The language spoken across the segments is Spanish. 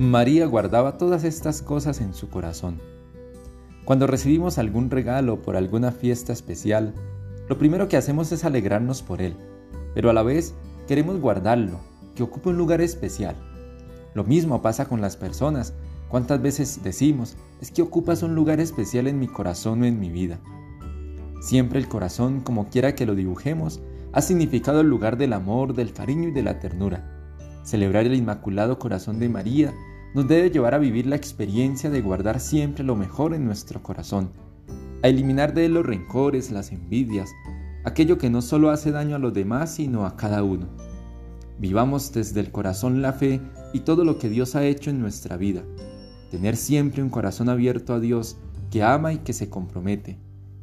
María guardaba todas estas cosas en su corazón. Cuando recibimos algún regalo por alguna fiesta especial, lo primero que hacemos es alegrarnos por él, pero a la vez queremos guardarlo, que ocupe un lugar especial. Lo mismo pasa con las personas. ¿Cuántas veces decimos, es que ocupas un lugar especial en mi corazón o en mi vida? Siempre el corazón, como quiera que lo dibujemos, ha significado el lugar del amor, del cariño y de la ternura. Celebrar el Inmaculado Corazón de María nos debe llevar a vivir la experiencia de guardar siempre lo mejor en nuestro corazón, a eliminar de él los rencores, las envidias, aquello que no solo hace daño a los demás, sino a cada uno. Vivamos desde el corazón la fe y todo lo que Dios ha hecho en nuestra vida. Tener siempre un corazón abierto a Dios que ama y que se compromete.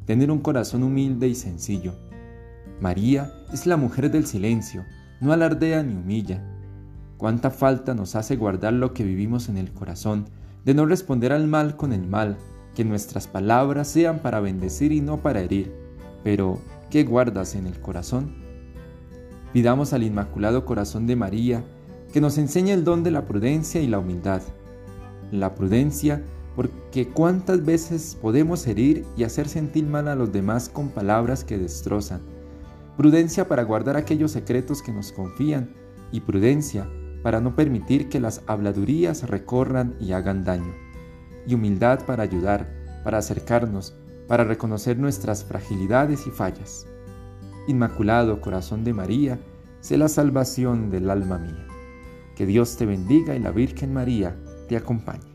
Tener un corazón humilde y sencillo. María es la mujer del silencio, no alardea ni humilla, Cuánta falta nos hace guardar lo que vivimos en el corazón, de no responder al mal con el mal, que nuestras palabras sean para bendecir y no para herir. Pero, ¿qué guardas en el corazón? Pidamos al Inmaculado Corazón de María que nos enseñe el don de la prudencia y la humildad. La prudencia porque cuántas veces podemos herir y hacer sentir mal a los demás con palabras que destrozan. Prudencia para guardar aquellos secretos que nos confían y prudencia para no permitir que las habladurías recorran y hagan daño, y humildad para ayudar, para acercarnos, para reconocer nuestras fragilidades y fallas. Inmaculado Corazón de María, sé la salvación del alma mía. Que Dios te bendiga y la Virgen María te acompañe.